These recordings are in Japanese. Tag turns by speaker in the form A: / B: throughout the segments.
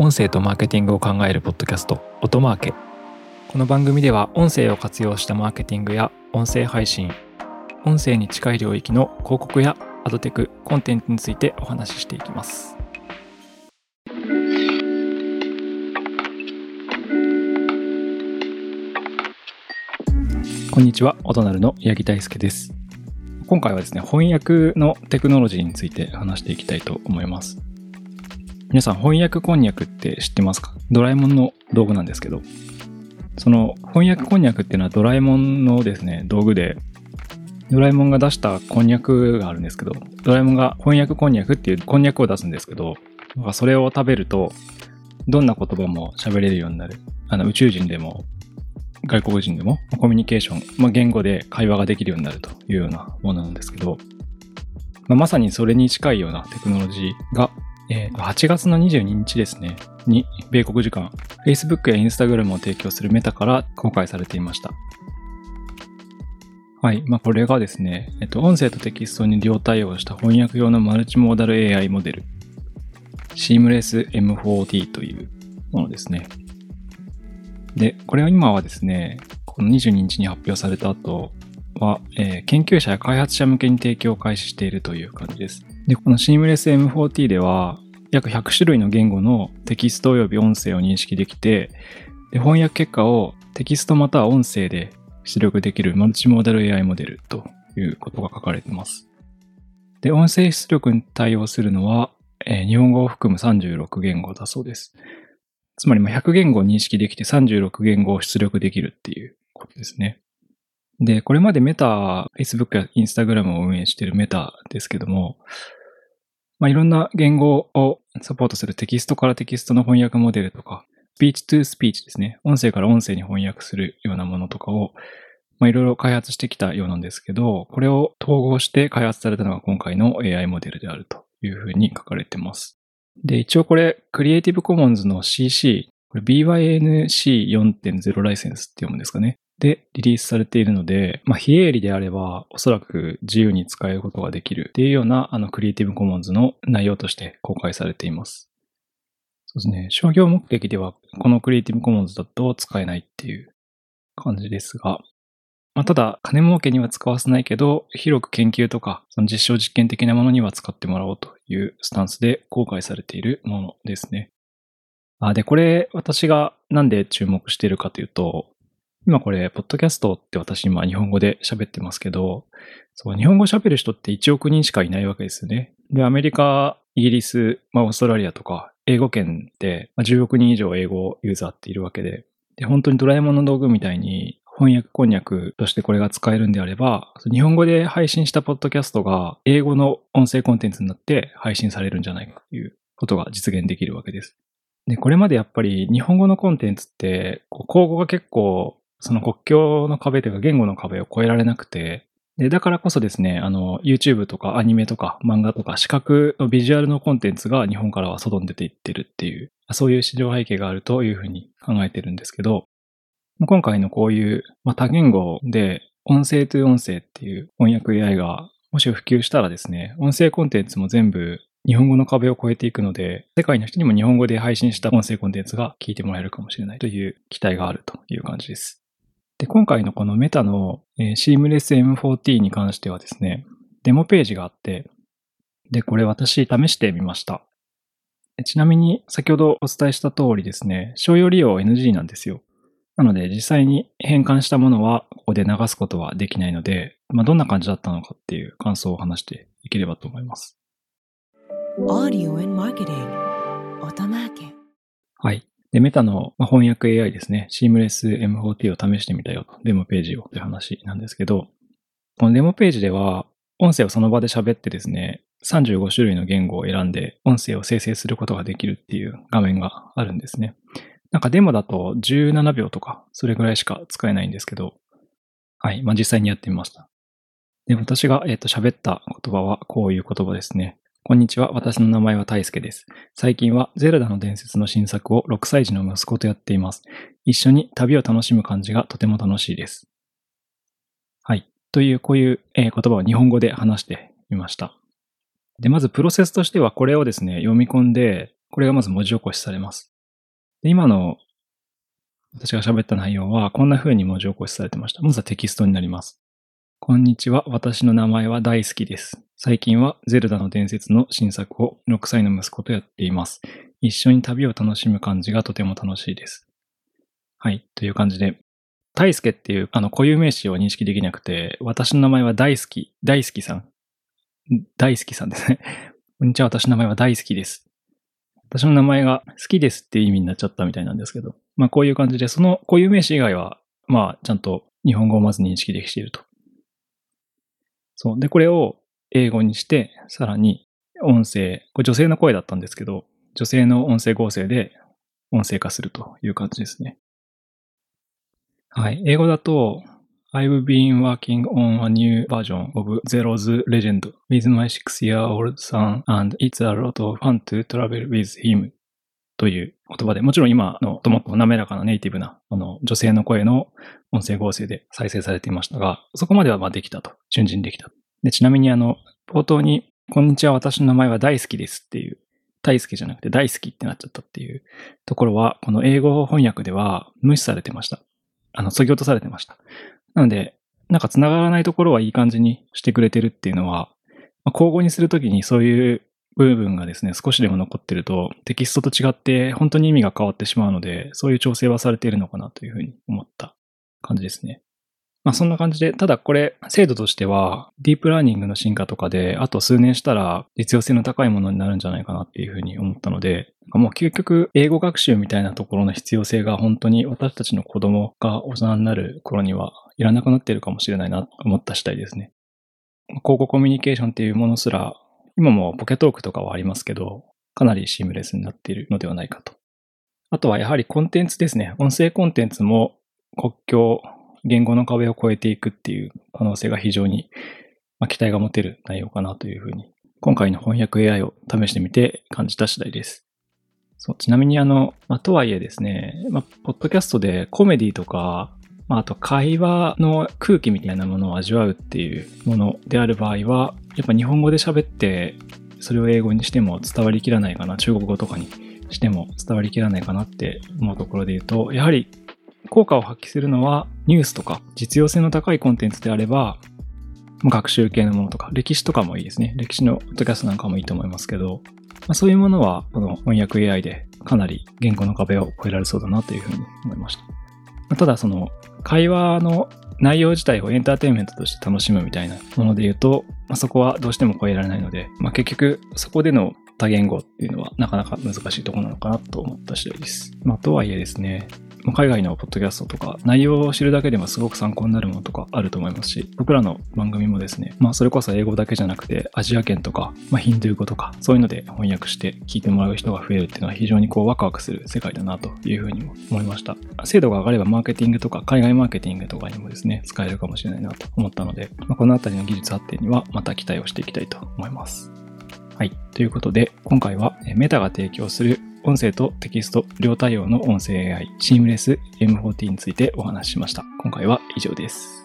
A: 音声とマーケティングを考えるポッドキャスト音マーケ。この番組では音声を活用したマーケティングや音声配信音声に近い領域の広告やアドテクコンテンツについてお話ししていきます。こんにちは音なるの八木大輔です。今回はですね翻訳のテクノロジーについて話していきたいと思います。皆さん翻訳こんにゃくって知ってますか？ドラえもんの道具なんですけど、その翻訳こんにゃくっていうのはドラえもんのですね、道具で、ドラえもんが出したこんにゃくがあるんですけど、ドラえもんが翻訳こんにゃくっていうこんにゃくを出すんですけど、それを食べると、どんな言葉も喋れるようになる。あの宇宙人でも外国人でもコミュニケーション、まあ、言語で会話ができるようになるというようなものなんですけど、まあ、まさにそれに近いようなテクノロジーがえー、8月の22日ですね、に、米国時間、Facebook や Instagram を提供するメタから公開されていました。はい。まあ、これがですね、えっと、音声とテキストに両対応した翻訳用のマルチモーダル AI モデル、Seamless M4T というものですね。で、これは今はですね、この22日に発表された後は、えー、研究者や開発者向けに提供を開始しているという感じです。で、この Seamless M4T では、約100種類の言語のテキスト及び音声を認識できて、で翻訳結果をテキストまたは音声で出力できるマルチモーダル AI モデルということが書かれています。で、音声出力に対応するのは、えー、日本語を含む36言語だそうです。つまり100言語を認識できて36言語を出力できるっていうことですね。で、これまでメタ、Facebook や Instagram を運営しているメタですけども、まあ、いろんな言語をサポートするテキストからテキストの翻訳モデルとか、 Speech to Speech ですね。音声から音声に翻訳するようなものとかを、まあ、いろいろ開発してきたようなんですけど、これを統合して開発されたのが今回の AI モデルであるというふうに書かれてます。で、一応これ、クリエイティブコモンズの CC、これ BY-NC 4.0 ライセンスって読むんですかね。でリリースされているので、まあ、非営利であればおそらく自由に使えることができるっていうようなあのクリエイティブコモンズの内容として公開されています。そうですね。商業目的ではこのクリエイティブコモンズだと使えないっていう感じですが、まあ、ただ金儲けには使わせないけど、広く研究とかその実証実験的なものには使ってもらおうというスタンスで公開されているものですね。あで、これ私がなんで注目しているかというと、今これ、ポッドキャストって私今日本語で喋ってますけど、そう、日本語喋る人って1億人しかいないわけですよね。で、アメリカ、イギリス、まあ、オーストラリアとか、英語圏で10億人以上英語ユーザーっているわけで、で、本当にドラえもんの道具みたいに翻訳こんにゃくとしてこれが使えるんであれば、日本語で配信したポッドキャストが英語の音声コンテンツになって配信されるんじゃないかということが実現できるわけです。で、これまでやっぱり日本語のコンテンツって、こう、口語が結構その国境の壁というか言語の壁を越えられなくて、で、だからこそですね、あの、YouTube とかアニメとか漫画とか視覚のビジュアルのコンテンツが日本からは外に出ていってるっていう、そういう市場背景があるというふうに考えてるんですけど、今回のこういう、まあ、多言語で音声と音声っていう翻訳 AI がもし普及したらですね、音声コンテンツも全部日本語の壁を越えていくので、世界の人にも日本語で配信した音声コンテンツが聞いてもらえるかもしれないという期待があるという感じです。で、今回のこのメタの、えー、Seamless M4T に関してはですね、デモページがあって、で、これ私試してみました。ちなみに先ほどお伝えした通りですね、商用利用 NG なんですよ。なので実際に変換したものはここで流すことはできないので、まあ、どんな感じだったのかっていう感想を話していければと思います。はい。で、メタの翻訳 AI ですね、Seamless M4T を試してみたよと、デモページをという話なんですけど、このデモページでは、音声をその場で喋ってですね、35種類の言語を選んで音声を生成することができるっていう画面があるんですね。なんかデモだと17秒とか、それぐらいしか使えないんですけど、はい、まあ実際にやってみました。で、私が、えっ、ー、と喋った言葉はこういう言葉ですね。こんにちは。私の名前は大輔です。最近はゼルダの伝説の新作を6歳児の息子とやっています。一緒に旅を楽しむ感じがとても楽しいです。はい。という、こういう、え言葉を日本語で話してみました。で、まずプロセスとしてはこれをですね、読み込んで、これがまず文字起こしされます。で今の私が喋った内容はこんな風に文字起こしされてました。まずはテキストになります。こんにちは。私の名前は大好きです。最近はゼルダの伝説の新作を6歳の息子とやっています。一緒に旅を楽しむ感じがとても楽しいです。はい。という感じで、大輔っていうあの固有名詞を認識できなくて、私の名前は大好き、大好きさん。大好きさんですね。こんにちは。私の名前は大好きです。私の名前が好きですっていう意味になっちゃったみたいなんですけど、まあこういう感じで、その固有名詞以外は、まあちゃんと日本語をまず認識できていると。そう。で、これを英語にして、さらに音声、これ女性の声だったんですけど、女性の音声合成で音声化するという感じですね。はい。英語だと、I've been working on a new version of Zero's Legend with my six-year-old son and it's a lot of fun to travel with him という言葉で、もちろん今のともっと滑らかなネイティブなあの女性の声の音声合成で再生されていましたが、そこまではまあできたと。順次にできた。で、ちなみにあの、冒頭に、こんにちは、私の名前は大好きですっていう、大好きじゃなくて大好きってなっちゃったっていうところは、この英語翻訳では無視されてました。あの、削ぎ落とされてました。なので、なんか繋がらないところはいい感じにしてくれてるっていうのは、まあ、交互にするときにそういう部分がですね、少しでも残ってると、テキストと違って本当に意味が変わってしまうので、そういう調整はされているのかなというふうに思った感じですね。まあそんな感じで、ただこれ、精度としては、ディープラーニングの進化とかで、あと数年したら実用性の高いものになるんじゃないかなっていうふうに思ったので、もう究極英語学習みたいなところの必要性が本当に私たちの子供が大人になる頃にはいらなくなっているかもしれないなと思った次第ですね。交互コミュニケーションっていうものすら、今もポケトークとかはありますけど、かなりシームレスになっているのではないかと。あとはやはりコンテンツですね。音声コンテンツも国境、言語の壁を越えていくっていう可能性が非常に、まあ、期待が持てる内容かなというふうに、今回の翻訳 AI を試してみて感じた次第です。そうちなみにあの、まあ、とはいえですね、まあ、ポッドキャストでコメディとか、まあ、あと会話の空気みたいなものを味わうっていうものである場合は、やっぱ日本語で喋って、それを英語にしても伝わりきらないかな、中国語とかにしても伝わりきらないかなって思うところで言うと、やはり効果を発揮するのはニュースとか実用性の高いコンテンツであれば、学習系のものとか、歴史とかもいいですね。歴史のポッドキャストなんかもいいと思いますけど、まあ、そういうものはこの翻訳 AI でかなり言語の壁を越えられそうだなというふうに思いました。ま、ただその会話の内容自体をエンターテインメントとして楽しむみたいなもので言うと、まあ、そこはどうしても超えられないので、まあ、結局そこでの多言語っていうのはなかなか難しいところなのかなと思った次第です。まあ、とはいえですね、海外のポッドキャストとか内容を知るだけでもすごく参考になるものとかあると思いますし、僕らの番組もですね、まあそれこそ英語だけじゃなくてアジア圏とか、まあヒンドゥー語とか、そういうので翻訳して聞いてもらう人が増えるっていうのは非常にこうワクワクする世界だなというふうにも思いました。精度が上がればマーケティングとか海外マーケティングとかにもですね、使えるかもしれないなと思ったので、まあ、このあたりの技術発展にはまた期待をしていきたいと思います。はい。ということで、今回はメタが提供する音声とテキスト両対応の音声 AI シームレス M40 についてお話ししました。今回は以上です。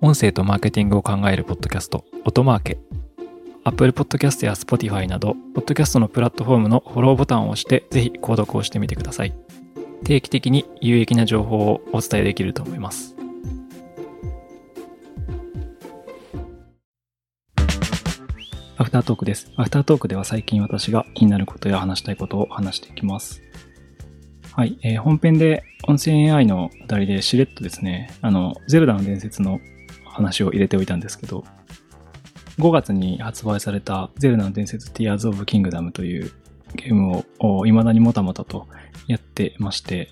A: 音声とマーケティングを考えるポッドキャスト、音マーケ。Apple Podcast や Spotify など、ポッドキャストのプラットフォームのフォローボタンを押して、ぜひ購読をしてみてください。定期的に有益な情報をお伝えできると思います。アフタートークです。アフタートークでは最近私が気になることや話したいことを話していきます。はい、えー、本編で音声 AI のくだりでしれっとですね、あの、ゼルダの伝説の話を入れておいたんですけど、5月に発売されたゼルダの伝説 Tears of Kingdom というゲームを未だにもたもたとやってまして、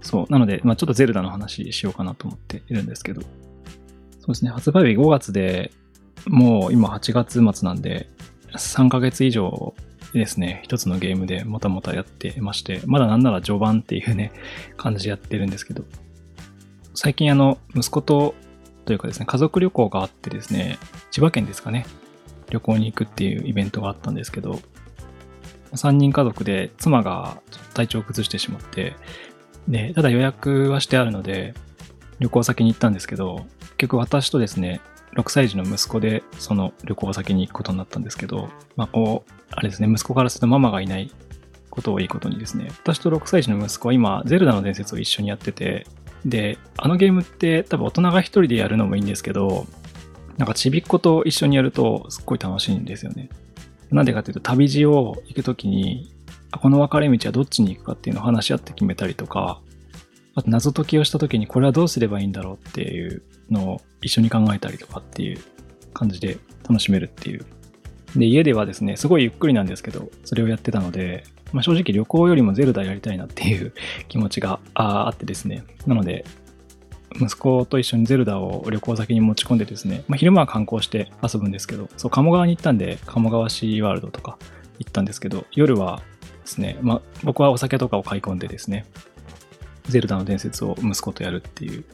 A: そう。なので、まあちょっとゼルダの話しようかなと思っているんですけど、そうですね、発売日5月で、もう今8月末なんで、3ヶ月以上ですね、一つのゲームでもたもたやってまして、まだなんなら序盤っていうね、感じでやってるんですけど、最近あの、息子と、というかですね、家族旅行があってですね、千葉県ですかね、旅行に行くっていうイベントがあったんですけど、3人家族で妻が体調を崩してしまって、で、ただ予約はしてあるので、旅行先に行ったんですけど、結局私とですね、6歳児の息子でその旅行先に行くことになったんですけど、まあこう、あれですね、息子からするとママがいないことをいいことにですね、私と6歳児の息子は今、ゼルダの伝説を一緒にやってて、で、あのゲームって多分大人が一人でやるのもいいんですけど、なんかちびっ子と一緒にやるとすっごい楽しいんですよね。なんでかっていうと旅路を行くときに、この分かれ道はどっちに行くかっていうのを話し合って決めたりとか、あと謎解きをしたときにこれはどうすればいいんだろうっていうのを一緒に考えたりとかっていう感じで楽しめるっていう。で、家ではですね、すごいゆっくりなんですけど、それをやってたので、まあ、正直旅行よりもゼルダやりたいなっていう 気持ちがあってですね。なので、息子と一緒にゼルダを旅行先に持ち込んでですね、まあ、昼間は観光して遊ぶんですけど、そう、鴨川に行ったんで、鴨川シーワールドとか行ったんですけど、夜はですね、まあ、僕はお酒とかを買い込んでですね、ゼルダの伝説を息子とやるっていう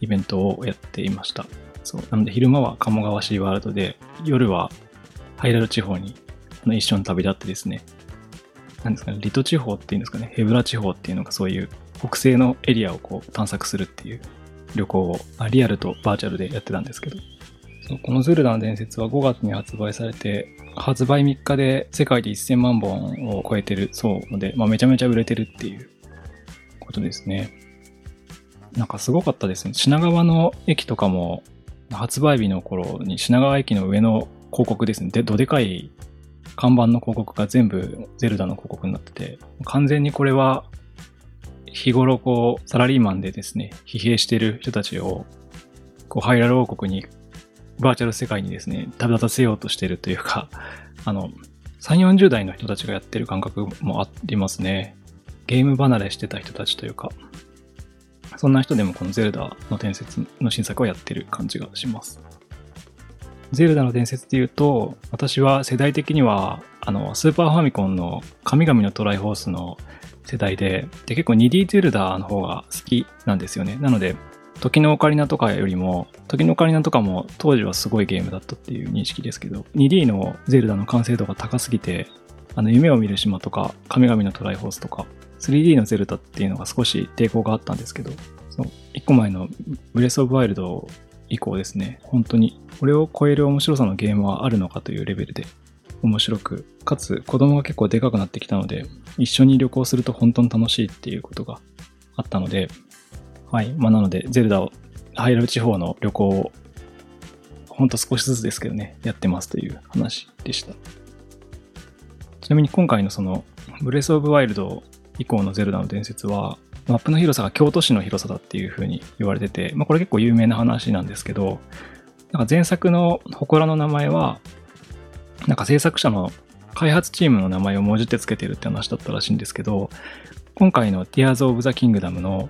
A: イベントをやっていました。そう。なので昼間は鴨川シーワールドで、夜はハイラル地方に一緒に旅立ってですね、なんですかね、リト地方っていうんですかね、ヘブラ地方っていうのがそういう北西のエリアをこう探索するっていう旅行をリアルとバーチャルでやってたんですけど、そこのゼルダの伝説は5月に発売されて、発売3日で世界で1000万本を超えてるそうで、まあ、めちゃめちゃ売れてるっていうことですね。なんかすごかったですね。品川の駅とかも、発売日の頃に品川駅の上の広告ですね。で、どでかい看板の広告が全部ゼルダの広告になってて、完全にこれは日頃こう、サラリーマンでですね、疲弊している人たちを、こう、ハイラル王国に、バーチャル世界にですね、旅立たせようとしているというか、あの、3、40代の人たちがやってる感覚もありますね。ゲーム離れしてた人たちというか、そんな人でもこのゼルダの伝説の新作をやってる感じがします。ゼルダの伝説っていうと、私は世代的には、あの、スーパーファミコンの神々のトライホースの世代で、で結構 2D ゼルダの方が好きなんですよね。なので、時のオカリナとかよりも、時のオカリナとかも当時はすごいゲームだったっていう認識ですけど、2D のゼルダの完成度が高すぎて、あの、夢を見る島とか、神々のトライホースとか、3D のゼルダっていうのが少し抵抗があったんですけど、そう、1個前のブレスオブワイルド以降ですね、本当にこれを超える面白さのゲームはあるのかというレベルで面白く、かつ子供が結構でかくなってきたので、一緒に旅行すると本当に楽しいっていうことがあったので、はい。まあなので、ゼルダを、ハイラル地方の旅行を、ほんと少しずつですけどね、やってますという話でした。ちなみに今回のその、ブレスオブワイルド以降のゼルダの伝説は、マップの広さが京都市の広さだっていう風に言われてて、まあこれ結構有名な話なんですけど、なんか前作の祠の名前は、なんか制作者の開発チームの名前をもじってつけてるって話だったらしいんですけど、今回の Tears of the Kingdom の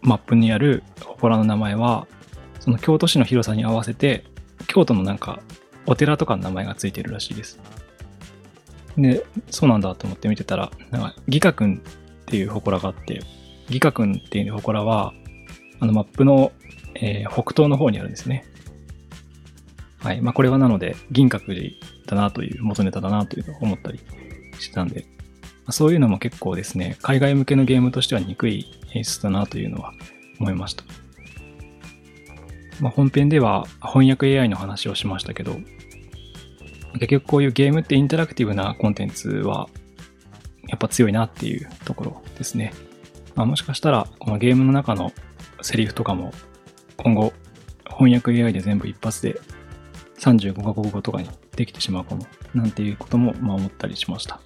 A: マップにある祠の名前は、その京都市の広さに合わせて、京都のなんかお寺とかの名前がついてるらしいです。で、そうなんだと思って見てたら、なんか、ギカ君っていう祠があって、ギカ君っていう祠は、あのマップの、えー、北東の方にあるんですね。はい。まあ、これはなので、銀閣寺だなという、元ネタだなというのを思ったりしてたんで、ま、そういうのも結構ですね、海外向けのゲームとしては憎い演出だなというのは思いました。まあ、本編では翻訳 AI の話をしましたけど、結局こういうゲームってインタラクティブなコンテンツはやっぱ強いなっていうところですね。まあ、もしかしたらこのゲームの中のセリフとかも今後翻訳 AI で全部一発で35カ国語とかにできてしまうかも、なんていうことも、まあ、思ったりしました。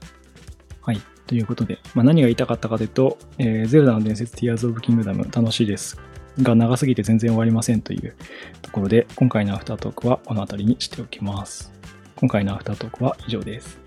A: はい。ということで、まあ、何が言いたかったかというと、えー、ゼルダの伝説 Tears of Kingdom 楽しいです。が長すぎて全然終わりませんというところで、今回のアフタートークはこの辺りにしておきます。今回のアフタートークは以上です。